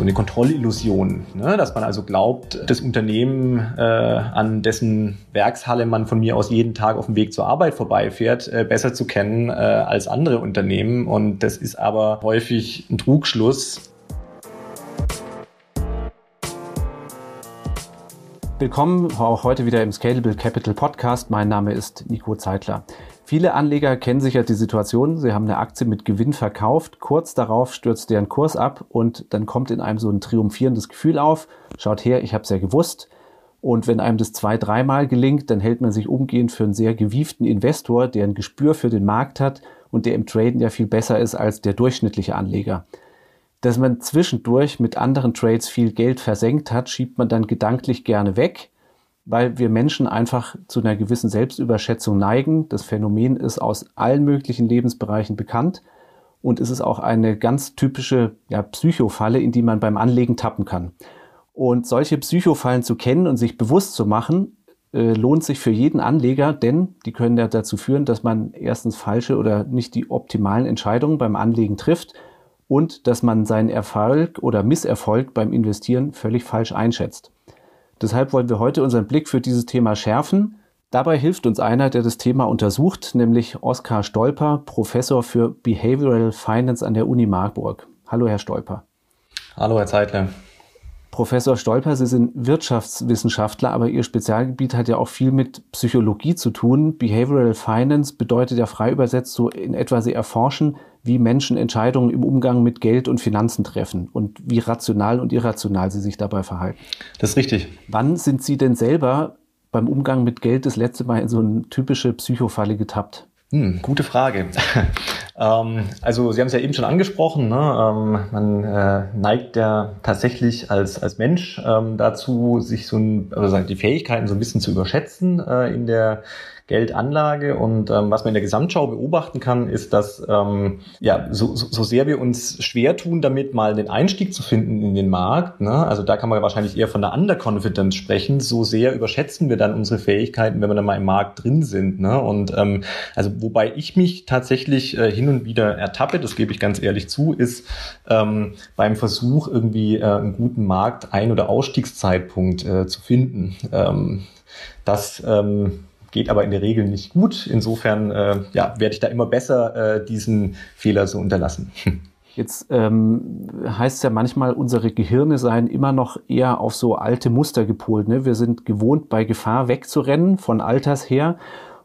so eine Kontrollillusion, ne? dass man also glaubt, das Unternehmen, äh, an dessen Werkshalle man von mir aus jeden Tag auf dem Weg zur Arbeit vorbeifährt, äh, besser zu kennen äh, als andere Unternehmen. Und das ist aber häufig ein Trugschluss. Willkommen auch heute wieder im Scalable Capital Podcast. Mein Name ist Nico Zeitler. Viele Anleger kennen sicher die Situation, sie haben eine Aktie mit Gewinn verkauft, kurz darauf stürzt deren Kurs ab und dann kommt in einem so ein triumphierendes Gefühl auf, schaut her, ich habe es ja gewusst. Und wenn einem das zwei, dreimal gelingt, dann hält man sich umgehend für einen sehr gewieften Investor, der ein Gespür für den Markt hat und der im Traden ja viel besser ist als der durchschnittliche Anleger. Dass man zwischendurch mit anderen Trades viel Geld versenkt hat, schiebt man dann gedanklich gerne weg, weil wir Menschen einfach zu einer gewissen Selbstüberschätzung neigen. Das Phänomen ist aus allen möglichen Lebensbereichen bekannt und es ist auch eine ganz typische ja, Psychofalle, in die man beim Anlegen tappen kann. Und solche Psychofallen zu kennen und sich bewusst zu machen, äh, lohnt sich für jeden Anleger, denn die können ja dazu führen, dass man erstens falsche oder nicht die optimalen Entscheidungen beim Anlegen trifft und dass man seinen Erfolg oder Misserfolg beim Investieren völlig falsch einschätzt. Deshalb wollen wir heute unseren Blick für dieses Thema schärfen. Dabei hilft uns einer, der das Thema untersucht, nämlich Oskar Stolper, Professor für Behavioral Finance an der Uni Marburg. Hallo, Herr Stolper. Hallo, Herr Zeitler. Professor Stolper, Sie sind Wirtschaftswissenschaftler, aber Ihr Spezialgebiet hat ja auch viel mit Psychologie zu tun. Behavioral Finance bedeutet ja frei übersetzt so in etwa, Sie erforschen, wie Menschen Entscheidungen im Umgang mit Geld und Finanzen treffen und wie rational und irrational sie sich dabei verhalten. Das ist richtig. Wann sind Sie denn selber beim Umgang mit Geld das letzte Mal in so eine typische Psychofalle getappt? Hm, gute Frage. Ähm, also Sie haben es ja eben schon angesprochen, ne? ähm, man äh, neigt ja tatsächlich als, als Mensch ähm, dazu, sich so ein, also die Fähigkeiten so ein bisschen zu überschätzen äh, in der Geldanlage. Und ähm, was man in der Gesamtschau beobachten kann, ist, dass ähm, ja, so, so, sehr wir uns schwer tun, damit mal den Einstieg zu finden in den Markt, ne? also da kann man wahrscheinlich eher von der Underconfidence sprechen, so sehr überschätzen wir dann unsere Fähigkeiten, wenn wir dann mal im Markt drin sind. Ne? Und ähm, also wobei ich mich tatsächlich äh, hin und wieder ertappe, das gebe ich ganz ehrlich zu, ist ähm, beim Versuch, irgendwie äh, einen guten Markt Ein- oder Ausstiegszeitpunkt äh, zu finden. Ähm, das ähm, geht aber in der Regel nicht gut. Insofern äh, ja, werde ich da immer besser äh, diesen Fehler so unterlassen. Jetzt ähm, heißt es ja manchmal, unsere Gehirne seien immer noch eher auf so alte Muster gepolt. Ne? Wir sind gewohnt, bei Gefahr wegzurennen, von Alters her.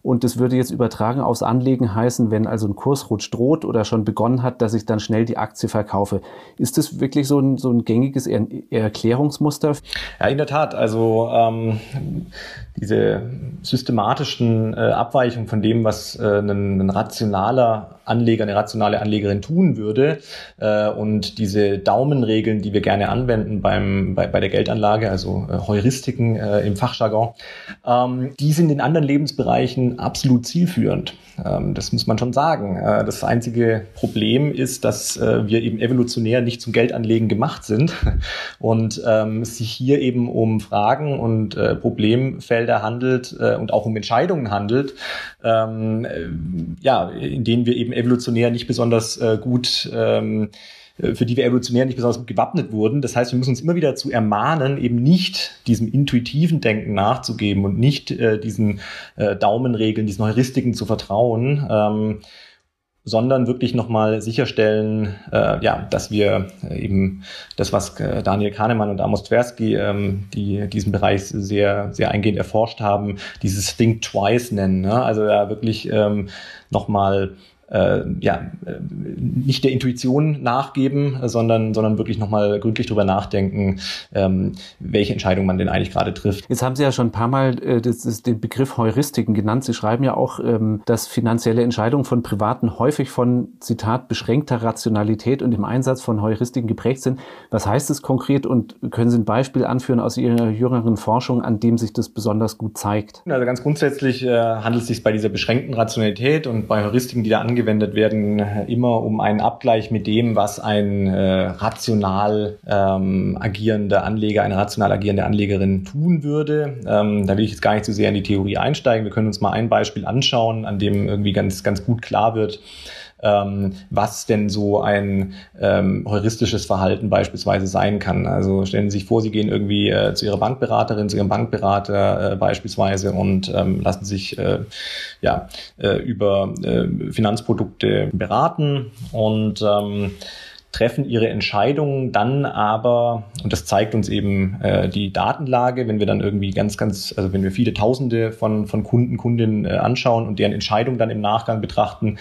Und das würde jetzt übertragen aufs Anlegen heißen, wenn also ein Kursrutsch droht oder schon begonnen hat, dass ich dann schnell die Aktie verkaufe. Ist das wirklich so ein, so ein gängiges er Erklärungsmuster? Ja, in der Tat. Also ähm, diese systematischen äh, Abweichungen von dem, was äh, ein, ein rationaler Anleger, eine rationale Anlegerin tun würde. Äh, und diese Daumenregeln, die wir gerne anwenden beim, bei, bei der Geldanlage, also äh, Heuristiken äh, im Fachjargon, ähm, die sind in anderen Lebensbereichen absolut zielführend. Ähm, das muss man schon sagen. Äh, das einzige Problem ist, dass äh, wir eben evolutionär nicht zum Geldanlegen gemacht sind und ähm, es sich hier eben um Fragen und äh, Problemfelder handelt und auch um Entscheidungen handelt, ähm, äh, ja, in denen wir eben evolutionär nicht besonders gut für die wir evolutionär nicht besonders gut gewappnet wurden. Das heißt, wir müssen uns immer wieder dazu ermahnen, eben nicht diesem intuitiven Denken nachzugeben und nicht äh, diesen äh, Daumenregeln, diesen Heuristiken zu vertrauen. Ähm, sondern wirklich nochmal sicherstellen, äh, ja, dass wir äh, eben das, was äh, Daniel Kahnemann und Amos Tversky, ähm, die diesen Bereich sehr, sehr eingehend erforscht haben, dieses Think Twice nennen. Ne? Also ja wirklich ähm, nochmal äh, ja, äh, nicht der Intuition nachgeben, sondern, sondern wirklich nochmal gründlich drüber nachdenken, ähm, welche Entscheidung man denn eigentlich gerade trifft. Jetzt haben Sie ja schon ein paar Mal äh, das ist den Begriff Heuristiken genannt. Sie schreiben ja auch, ähm, dass finanzielle Entscheidungen von Privaten häufig von, Zitat, beschränkter Rationalität und dem Einsatz von Heuristiken geprägt sind. Was heißt das konkret und können Sie ein Beispiel anführen aus Ihrer jüngeren Forschung, an dem sich das besonders gut zeigt? Also ganz grundsätzlich äh, handelt es sich bei dieser beschränkten Rationalität und bei Heuristiken, die da ange angewendet werden, immer um einen Abgleich mit dem, was ein äh, rational ähm, agierender Anleger, eine rational agierende Anlegerin tun würde. Ähm, da will ich jetzt gar nicht so sehr in die Theorie einsteigen. Wir können uns mal ein Beispiel anschauen, an dem irgendwie ganz, ganz gut klar wird, ähm, was denn so ein ähm, heuristisches Verhalten beispielsweise sein kann. Also stellen Sie sich vor, Sie gehen irgendwie äh, zu Ihrer Bankberaterin, zu Ihrem Bankberater äh, beispielsweise und ähm, lassen sich äh, ja, äh, über äh, Finanzprodukte beraten und ähm, treffen ihre Entscheidungen dann aber, und das zeigt uns eben äh, die Datenlage, wenn wir dann irgendwie ganz, ganz, also wenn wir viele Tausende von, von Kunden, Kundinnen äh, anschauen und deren Entscheidungen dann im Nachgang betrachten,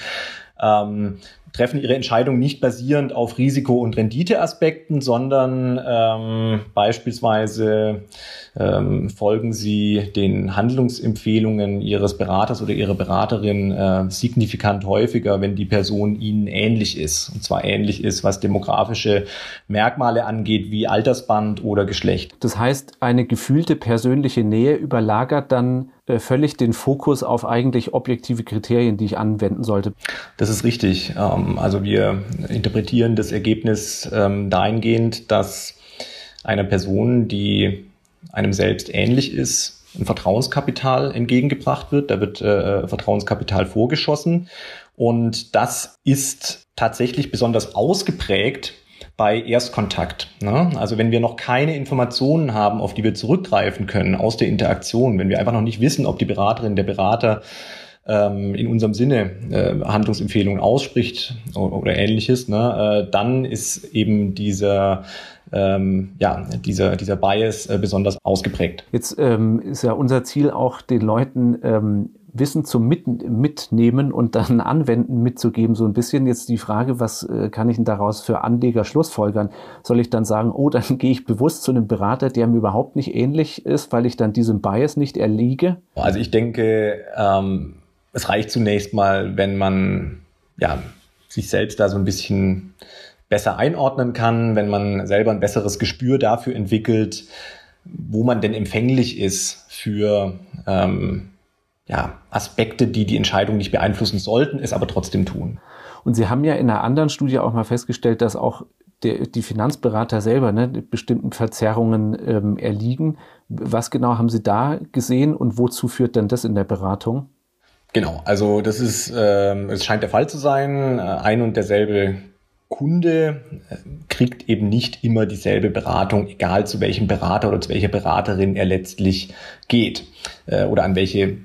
ähm, treffen ihre Entscheidung nicht basierend auf Risiko- und Renditeaspekten, sondern ähm, beispielsweise ähm, folgen sie den Handlungsempfehlungen ihres Beraters oder ihrer Beraterin äh, signifikant häufiger, wenn die Person ihnen ähnlich ist. Und zwar ähnlich ist, was demografische Merkmale angeht, wie Altersband oder Geschlecht. Das heißt, eine gefühlte persönliche Nähe überlagert dann völlig den Fokus auf eigentlich objektive Kriterien, die ich anwenden sollte. Das ist richtig. Ähm, also wir interpretieren das Ergebnis ähm, dahingehend, dass einer Person, die einem selbst ähnlich ist, ein Vertrauenskapital entgegengebracht wird. Da wird äh, Vertrauenskapital vorgeschossen. Und das ist tatsächlich besonders ausgeprägt bei Erstkontakt. Ne? Also wenn wir noch keine Informationen haben, auf die wir zurückgreifen können aus der Interaktion, wenn wir einfach noch nicht wissen, ob die Beraterin, der Berater ähm, in unserem Sinne äh, Handlungsempfehlungen ausspricht oder, oder ähnliches, ne? äh, dann ist eben dieser ähm, ja, dieser, dieser Bias äh, besonders ausgeprägt. Jetzt ähm, ist ja unser Ziel auch, den Leuten ähm, Wissen zum Mit Mitnehmen und dann Anwenden mitzugeben, so ein bisschen. Jetzt die Frage, was äh, kann ich denn daraus für Anleger schlussfolgern? Soll ich dann sagen, oh, dann gehe ich bewusst zu einem Berater, der mir überhaupt nicht ähnlich ist, weil ich dann diesem Bias nicht erliege? Also ich denke, ähm, es reicht zunächst mal, wenn man ja, sich selbst da so ein bisschen besser einordnen kann, wenn man selber ein besseres Gespür dafür entwickelt, wo man denn empfänglich ist für ähm, ja, Aspekte, die die Entscheidung nicht beeinflussen sollten, es aber trotzdem tun. Und Sie haben ja in einer anderen Studie auch mal festgestellt, dass auch der, die Finanzberater selber ne, bestimmten Verzerrungen ähm, erliegen. Was genau haben Sie da gesehen und wozu führt denn das in der Beratung? Genau, also das ist, ähm, es scheint der Fall zu sein. Ein und derselbe Kunde äh, kriegt eben nicht immer dieselbe Beratung, egal zu welchem Berater oder zu welcher Beraterin er letztlich geht äh, oder an welche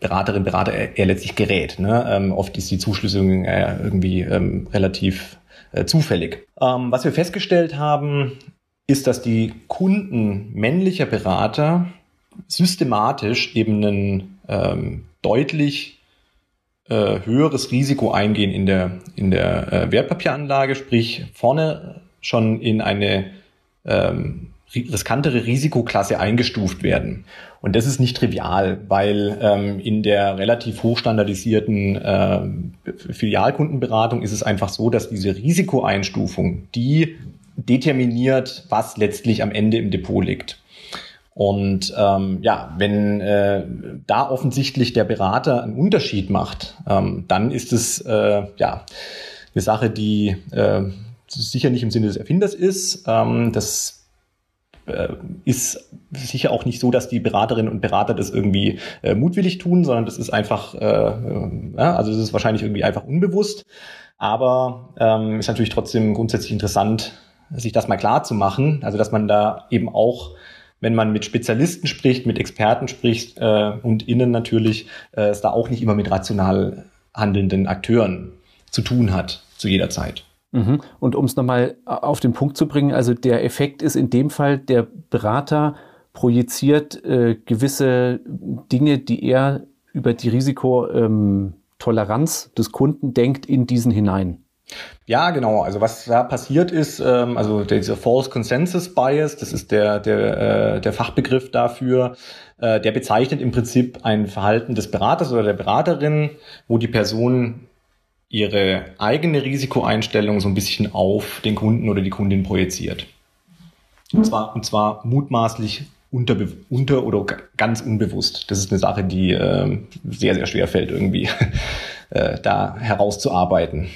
Beraterin, Berater er, er letztlich gerät. Ne? Ähm, oft ist die Zuschlüsselung äh, irgendwie ähm, relativ äh, zufällig. Ähm, was wir festgestellt haben, ist, dass die Kunden männlicher Berater systematisch eben einen ähm, deutlich äh, höheres Risiko eingehen in der, in der äh, Wertpapieranlage, sprich vorne schon in eine ähm, riskantere Risikoklasse eingestuft werden. Und das ist nicht trivial, weil ähm, in der relativ hochstandardisierten äh, Filialkundenberatung ist es einfach so, dass diese Risikoeinstufung, die determiniert, was letztlich am Ende im Depot liegt. Und ähm, ja, wenn äh, da offensichtlich der Berater einen Unterschied macht, ähm, dann ist es äh, ja eine Sache, die äh, sicher nicht im Sinne des Erfinders ist. Ähm, das äh, ist sicher auch nicht so, dass die Beraterinnen und Berater das irgendwie äh, mutwillig tun, sondern das ist einfach, äh, äh, ja, also das ist wahrscheinlich irgendwie einfach unbewusst. Aber ähm, ist natürlich trotzdem grundsätzlich interessant, sich das mal klar zu machen. Also dass man da eben auch wenn man mit Spezialisten spricht, mit Experten spricht äh, und innen natürlich, äh, es da auch nicht immer mit rational handelnden Akteuren zu tun hat, zu jeder Zeit. Mhm. Und um es nochmal auf den Punkt zu bringen, also der Effekt ist in dem Fall, der Berater projiziert äh, gewisse Dinge, die er über die Risikotoleranz ähm, des Kunden denkt, in diesen hinein. Ja, genau. Also was da passiert ist, ähm, also dieser False Consensus Bias, das ist der, der, äh, der Fachbegriff dafür, äh, der bezeichnet im Prinzip ein Verhalten des Beraters oder der Beraterin, wo die Person ihre eigene Risikoeinstellung so ein bisschen auf den Kunden oder die Kundin projiziert. Und zwar, und zwar mutmaßlich unter, unter oder ganz unbewusst. Das ist eine Sache, die äh, sehr, sehr schwer fällt, irgendwie äh, da herauszuarbeiten.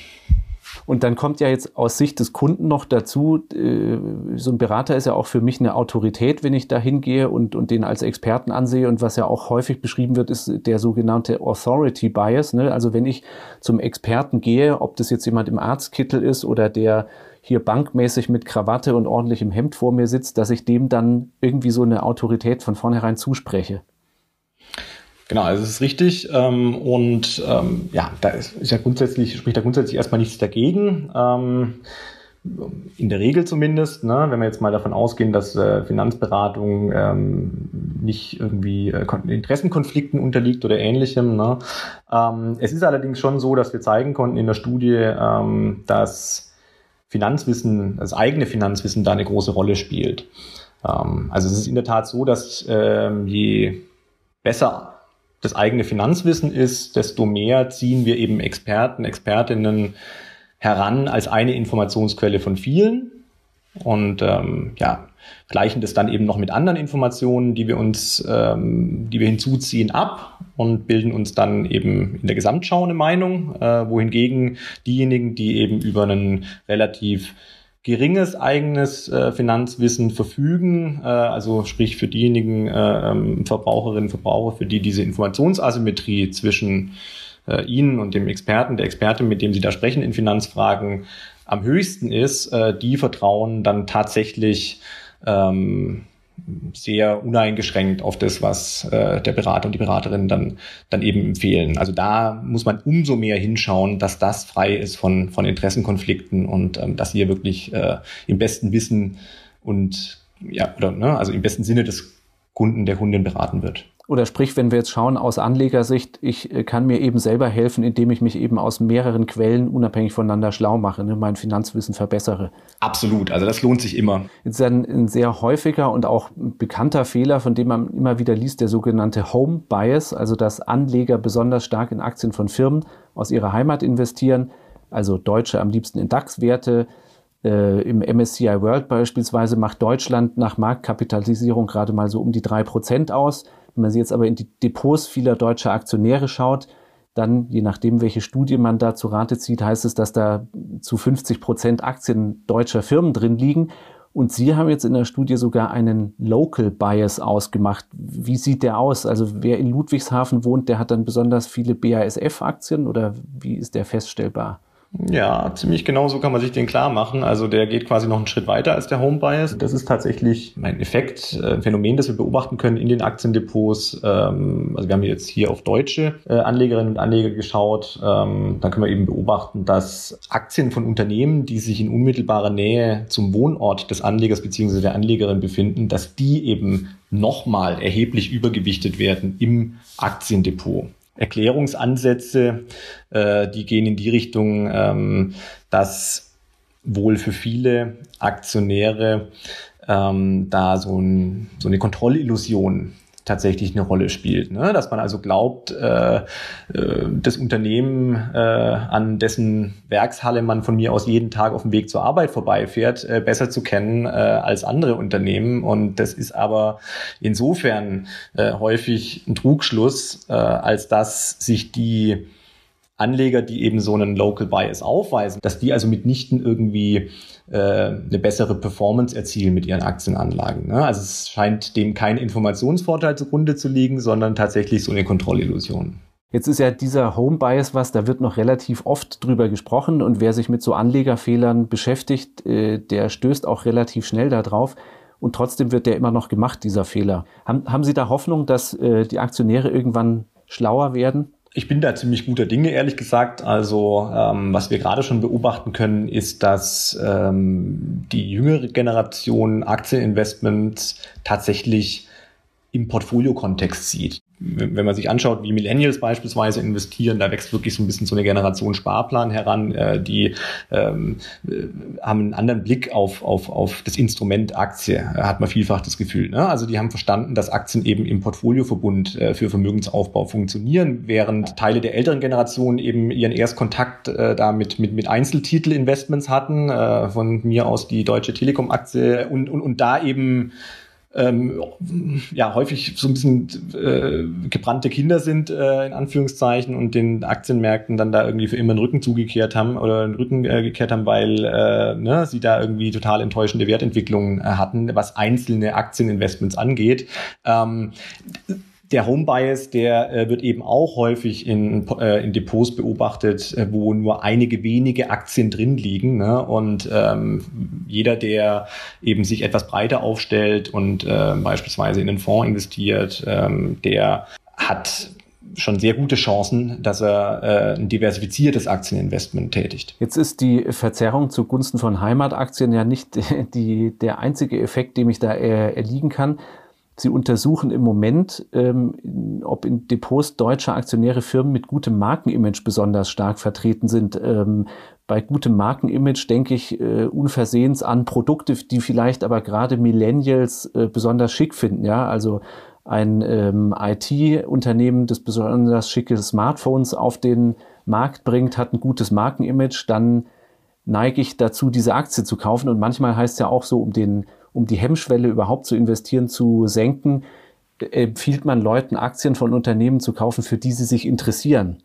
Und dann kommt ja jetzt aus Sicht des Kunden noch dazu, äh, so ein Berater ist ja auch für mich eine Autorität, wenn ich da hingehe und, und den als Experten ansehe. Und was ja auch häufig beschrieben wird, ist der sogenannte Authority Bias. Ne? Also wenn ich zum Experten gehe, ob das jetzt jemand im Arztkittel ist oder der hier bankmäßig mit Krawatte und ordentlichem Hemd vor mir sitzt, dass ich dem dann irgendwie so eine Autorität von vornherein zuspreche. Genau, also es ist richtig. Ähm, und ähm, ja, da ist, ist ja grundsätzlich, spricht da grundsätzlich erstmal nichts dagegen. Ähm, in der Regel zumindest, ne, wenn wir jetzt mal davon ausgehen, dass äh, Finanzberatung ähm, nicht irgendwie äh, Interessenkonflikten unterliegt oder ähnlichem. Ne. Ähm, es ist allerdings schon so, dass wir zeigen konnten in der Studie, ähm, dass Finanzwissen, das eigene Finanzwissen da eine große Rolle spielt. Ähm, also es ist in der Tat so, dass ähm, je besser das eigene Finanzwissen ist, desto mehr ziehen wir eben Experten, Expertinnen heran als eine Informationsquelle von vielen. Und ähm, ja, gleichen das dann eben noch mit anderen Informationen, die wir uns, ähm, die wir hinzuziehen, ab und bilden uns dann eben in der Gesamtschau eine Meinung, äh, wohingegen diejenigen, die eben über einen relativ geringes eigenes äh, Finanzwissen verfügen, äh, also sprich für diejenigen äh, ähm, Verbraucherinnen und Verbraucher, für die diese Informationsasymmetrie zwischen äh, Ihnen und dem Experten, der Expertin, mit dem Sie da sprechen in Finanzfragen, am höchsten ist, äh, die vertrauen dann tatsächlich ähm, sehr uneingeschränkt auf das, was äh, der Berater und die Beraterin dann, dann eben empfehlen. Also da muss man umso mehr hinschauen, dass das frei ist von, von Interessenkonflikten und ähm, dass hier wirklich äh, im besten Wissen und ja, oder ne, also im besten Sinne des Kunden der Kundin beraten wird. Oder sprich, wenn wir jetzt schauen aus Anlegersicht, ich äh, kann mir eben selber helfen, indem ich mich eben aus mehreren Quellen unabhängig voneinander schlau mache, ne, mein Finanzwissen verbessere. Absolut, also das lohnt sich immer. Jetzt ist ein, ein sehr häufiger und auch bekannter Fehler, von dem man immer wieder liest, der sogenannte Home Bias, also dass Anleger besonders stark in Aktien von Firmen aus ihrer Heimat investieren, also Deutsche am liebsten in DAX-Werte, äh, Im MSCI World beispielsweise macht Deutschland nach Marktkapitalisierung gerade mal so um die drei Prozent aus. Wenn man sich jetzt aber in die Depots vieler deutscher Aktionäre schaut, dann, je nachdem, welche Studie man da zu Rate zieht, heißt es, dass da zu 50 Prozent Aktien deutscher Firmen drin liegen. Und Sie haben jetzt in der Studie sogar einen Local Bias ausgemacht. Wie sieht der aus? Also wer in Ludwigshafen wohnt, der hat dann besonders viele BASF-Aktien oder wie ist der feststellbar? Ja, ziemlich genau so kann man sich den klar machen. Also der geht quasi noch einen Schritt weiter als der Home Bias. Das ist tatsächlich ein Effekt, äh, ein Phänomen, das wir beobachten können in den Aktiendepots. Ähm, also wir haben jetzt hier auf deutsche äh, Anlegerinnen und Anleger geschaut. Ähm, da können wir eben beobachten, dass Aktien von Unternehmen, die sich in unmittelbarer Nähe zum Wohnort des Anlegers bzw. der Anlegerin befinden, dass die eben nochmal erheblich übergewichtet werden im Aktiendepot. Erklärungsansätze, äh, die gehen in die Richtung, ähm, dass wohl für viele Aktionäre ähm, da so, ein, so eine Kontrollillusion tatsächlich eine Rolle spielt. Ne? Dass man also glaubt, äh, äh, das Unternehmen, äh, an dessen Werkshalle man von mir aus jeden Tag auf dem Weg zur Arbeit vorbeifährt, äh, besser zu kennen äh, als andere Unternehmen. Und das ist aber insofern äh, häufig ein Trugschluss, äh, als dass sich die Anleger, die eben so einen Local Bias aufweisen, dass die also mitnichten irgendwie äh, eine bessere Performance erzielen mit ihren Aktienanlagen. Ne? Also es scheint dem kein Informationsvorteil zugrunde zu liegen, sondern tatsächlich so eine Kontrollillusion. Jetzt ist ja dieser Home Bias was, da wird noch relativ oft drüber gesprochen und wer sich mit so Anlegerfehlern beschäftigt, äh, der stößt auch relativ schnell darauf. Und trotzdem wird der immer noch gemacht, dieser Fehler. Haben, haben Sie da Hoffnung, dass äh, die Aktionäre irgendwann schlauer werden? Ich bin da ziemlich guter Dinge, ehrlich gesagt. Also ähm, was wir gerade schon beobachten können, ist, dass ähm, die jüngere Generation Aktieninvestments tatsächlich im Portfolio-Kontext sieht wenn man sich anschaut, wie Millennials beispielsweise investieren, da wächst wirklich so ein bisschen so eine Generation Sparplan heran, äh, die ähm, äh, haben einen anderen Blick auf, auf, auf das Instrument Aktie, äh, hat man vielfach das Gefühl. Ne? Also die haben verstanden, dass Aktien eben im Portfolioverbund äh, für Vermögensaufbau funktionieren, während Teile der älteren Generation eben ihren Erstkontakt äh, da mit, mit, mit Einzeltitel-Investments hatten, äh, von mir aus die Deutsche Telekom-Aktie und, und, und da eben ähm, ja häufig so ein bisschen äh, gebrannte Kinder sind, äh, in Anführungszeichen, und den Aktienmärkten dann da irgendwie für immer den Rücken zugekehrt haben oder den Rücken äh, gekehrt haben, weil äh, ne, sie da irgendwie total enttäuschende Wertentwicklungen äh, hatten, was einzelne Aktieninvestments angeht. Ähm, der Home Bias, der äh, wird eben auch häufig in, äh, in Depots beobachtet, äh, wo nur einige wenige Aktien drin liegen. Ne? Und ähm, jeder, der eben sich etwas breiter aufstellt und äh, beispielsweise in einen Fonds investiert, ähm, der hat schon sehr gute Chancen, dass er äh, ein diversifiziertes Aktieninvestment tätigt. Jetzt ist die Verzerrung zugunsten von Heimataktien ja nicht die, der einzige Effekt, dem ich da äh, erliegen kann. Sie untersuchen im Moment, ähm, ob in Depots deutscher Aktionäre Firmen mit gutem Markenimage besonders stark vertreten sind. Ähm, bei gutem Markenimage denke ich äh, unversehens an Produkte, die vielleicht aber gerade Millennials äh, besonders schick finden. Ja, also ein ähm, IT-Unternehmen, das besonders schicke Smartphones auf den Markt bringt, hat ein gutes Markenimage, dann neige ich dazu, diese Aktie zu kaufen. Und manchmal heißt es ja auch so, um den um die Hemmschwelle überhaupt zu investieren zu senken, empfiehlt man Leuten Aktien von Unternehmen zu kaufen, für die sie sich interessieren.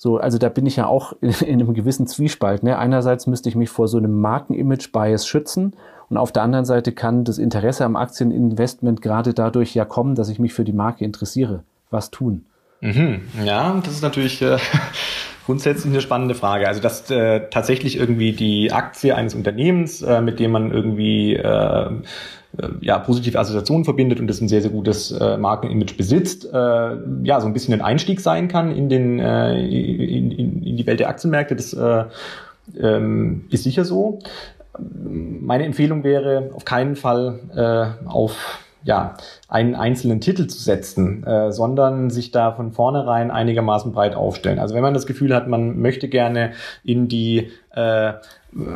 So, also da bin ich ja auch in, in einem gewissen Zwiespalt. Ne? Einerseits müsste ich mich vor so einem Markenimage-Bias schützen und auf der anderen Seite kann das Interesse am Aktieninvestment gerade dadurch ja kommen, dass ich mich für die Marke interessiere. Was tun? Mhm. Ja, das ist natürlich äh, grundsätzlich eine spannende Frage. Also dass äh, tatsächlich irgendwie die Aktie eines Unternehmens, äh, mit dem man irgendwie äh, äh, ja, positive Assoziationen verbindet und das ein sehr, sehr gutes äh, Markenimage besitzt, äh, ja, so ein bisschen ein Einstieg sein kann in, den, äh, in, in, in die Welt der Aktienmärkte. Das äh, ähm, ist sicher so. Meine Empfehlung wäre auf keinen Fall äh, auf ja, einen einzelnen Titel zu setzen, äh, sondern sich da von vornherein einigermaßen breit aufstellen. Also wenn man das Gefühl hat, man möchte gerne in die äh,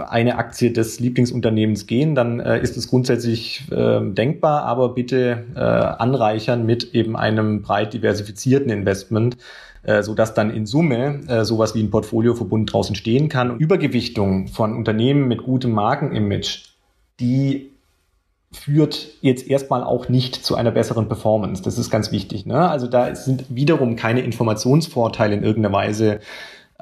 eine Aktie des Lieblingsunternehmens gehen, dann äh, ist es grundsätzlich äh, denkbar, aber bitte äh, anreichern mit eben einem breit diversifizierten Investment, äh, so dass dann in Summe äh, sowas wie ein Portfolioverbund draußen stehen kann. Übergewichtung von Unternehmen mit gutem Markenimage, die führt jetzt erstmal auch nicht zu einer besseren Performance. Das ist ganz wichtig. Ne? Also da sind wiederum keine Informationsvorteile in irgendeiner Weise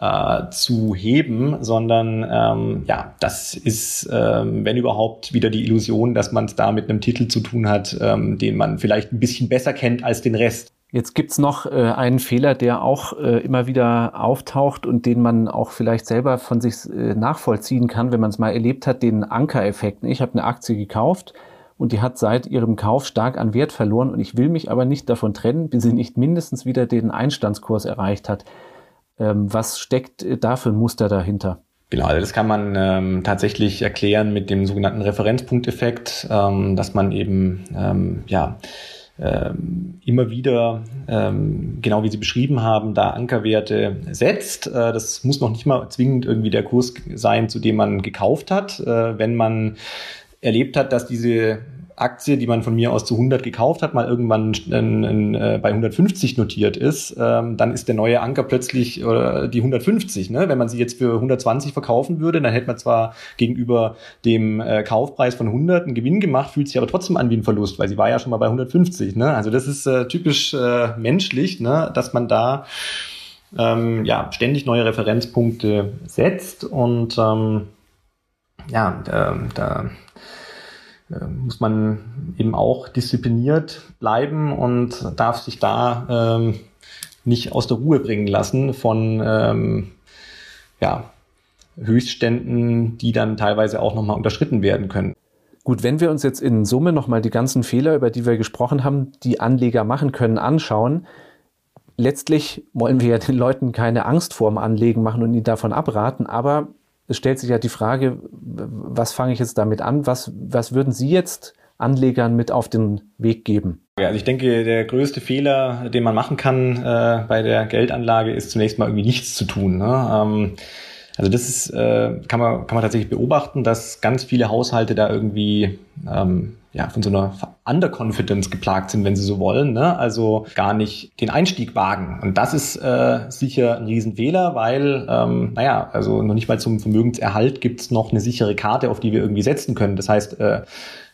äh, zu heben, sondern ähm, ja, das ist, ähm, wenn überhaupt, wieder die Illusion, dass man es da mit einem Titel zu tun hat, ähm, den man vielleicht ein bisschen besser kennt als den Rest. Jetzt gibt's noch äh, einen Fehler, der auch äh, immer wieder auftaucht und den man auch vielleicht selber von sich äh, nachvollziehen kann, wenn man es mal erlebt hat, den Ankereffekt. Ich habe eine Aktie gekauft, und die hat seit ihrem Kauf stark an Wert verloren und ich will mich aber nicht davon trennen, bis sie nicht mindestens wieder den Einstandskurs erreicht hat. Ähm, was steckt äh, da für ein Muster dahinter? Genau, also das kann man ähm, tatsächlich erklären mit dem sogenannten Referenzpunkteffekt, ähm, dass man eben ähm, ja ähm, immer wieder, ähm, genau wie Sie beschrieben haben, da Ankerwerte setzt. Äh, das muss noch nicht mal zwingend irgendwie der Kurs sein, zu dem man gekauft hat. Äh, wenn man erlebt hat, dass diese Aktie, die man von mir aus zu 100 gekauft hat, mal irgendwann in, in, äh, bei 150 notiert ist, ähm, dann ist der neue Anker plötzlich äh, die 150. Ne? Wenn man sie jetzt für 120 verkaufen würde, dann hätte man zwar gegenüber dem äh, Kaufpreis von 100 einen Gewinn gemacht, fühlt sich aber trotzdem an wie ein Verlust, weil sie war ja schon mal bei 150. Ne? Also das ist äh, typisch äh, menschlich, ne? dass man da ähm, ja, ständig neue Referenzpunkte setzt und ähm, ja, da, da äh, muss man eben auch diszipliniert bleiben und darf sich da ähm, nicht aus der Ruhe bringen lassen von ähm, ja, Höchstständen, die dann teilweise auch nochmal unterschritten werden können. Gut, wenn wir uns jetzt in Summe nochmal die ganzen Fehler, über die wir gesprochen haben, die Anleger machen können, anschauen, letztlich wollen wir ja den Leuten keine Angst vorm Anlegen machen und ihnen davon abraten, aber es stellt sich ja die Frage, was fange ich jetzt damit an? Was, was würden Sie jetzt Anlegern mit auf den Weg geben? Also ich denke, der größte Fehler, den man machen kann äh, bei der Geldanlage, ist zunächst mal irgendwie nichts zu tun. Ne? Ähm, also das ist, äh, kann, man, kann man tatsächlich beobachten, dass ganz viele Haushalte da irgendwie ähm, ja, von so einer Underconfidence geplagt sind, wenn sie so wollen, ne? also gar nicht den Einstieg wagen. Und das ist äh, sicher ein Riesenfehler, weil, ähm, naja, also noch nicht mal zum Vermögenserhalt gibt's noch eine sichere Karte, auf die wir irgendwie setzen können. Das heißt, äh,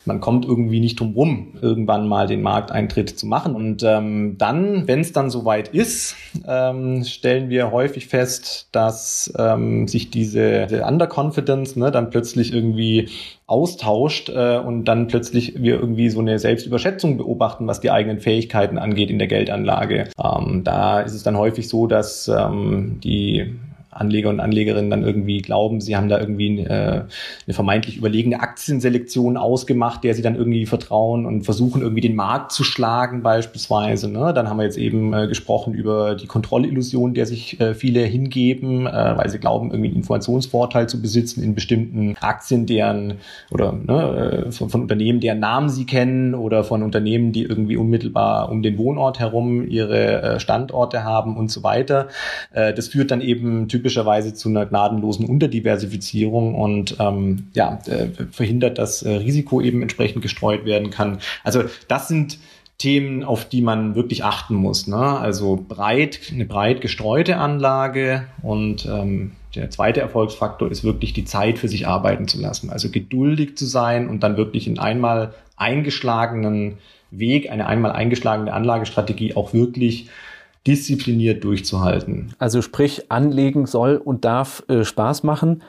man kommt irgendwie nicht drum rum, irgendwann mal den Markteintritt zu machen. Und ähm, dann, wenn es dann soweit ist, ähm, stellen wir häufig fest, dass ähm, sich diese, diese Underconfidence ne, dann plötzlich irgendwie austauscht äh, und dann plötzlich wir irgendwie so eine Selbstüberschätzung beobachten, was die eigenen Fähigkeiten angeht in der Geldanlage. Ähm, da ist es dann häufig so, dass ähm, die Anleger und Anlegerinnen dann irgendwie glauben, sie haben da irgendwie äh, eine vermeintlich überlegene Aktienselektion ausgemacht, der sie dann irgendwie vertrauen und versuchen irgendwie den Markt zu schlagen beispielsweise. Ne? Dann haben wir jetzt eben äh, gesprochen über die Kontrollillusion, der sich äh, viele hingeben, weil sie glauben, irgendwie einen Informationsvorteil zu besitzen in bestimmten Aktien, deren oder ne, von, Unternehmen, deren Namen sie kennen oder von Unternehmen, die irgendwie unmittelbar um den Wohnort herum ihre Standorte haben und so weiter. Das führt dann eben typisch typischerweise zu einer gnadenlosen Unterdiversifizierung und ähm, ja, äh, verhindert, dass äh, Risiko eben entsprechend gestreut werden kann. Also das sind Themen, auf die man wirklich achten muss. Ne? Also breit, eine breit gestreute Anlage und ähm, der zweite Erfolgsfaktor ist wirklich die Zeit für sich arbeiten zu lassen. Also geduldig zu sein und dann wirklich in einmal eingeschlagenen Weg, eine einmal eingeschlagene Anlagestrategie auch wirklich diszipliniert durchzuhalten. Also sprich, anlegen soll und darf äh, Spaß machen,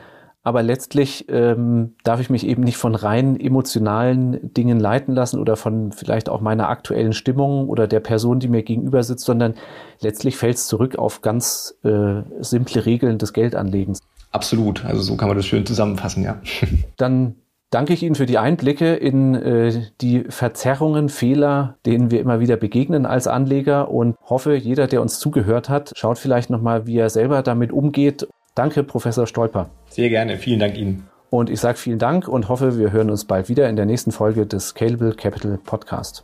aber letztlich ähm, darf ich mich eben nicht von rein emotionalen Dingen leiten lassen oder von vielleicht auch meiner aktuellen Stimmung oder der Person, die mir gegenüber sitzt, sondern letztlich fällt es zurück auf ganz äh, simple Regeln des Geldanlegens. Absolut, also so kann man das schön zusammenfassen, ja. Dann danke ich Ihnen für die Einblicke in äh, die Verzerrungen, Fehler, denen wir immer wieder begegnen als Anleger und hoffe, jeder, der uns zugehört hat, schaut vielleicht nochmal, wie er selber damit umgeht. Danke, Professor Stolper. Sehr gerne. Vielen Dank Ihnen. Und ich sage vielen Dank und hoffe, wir hören uns bald wieder in der nächsten Folge des Scalable Capital Podcast.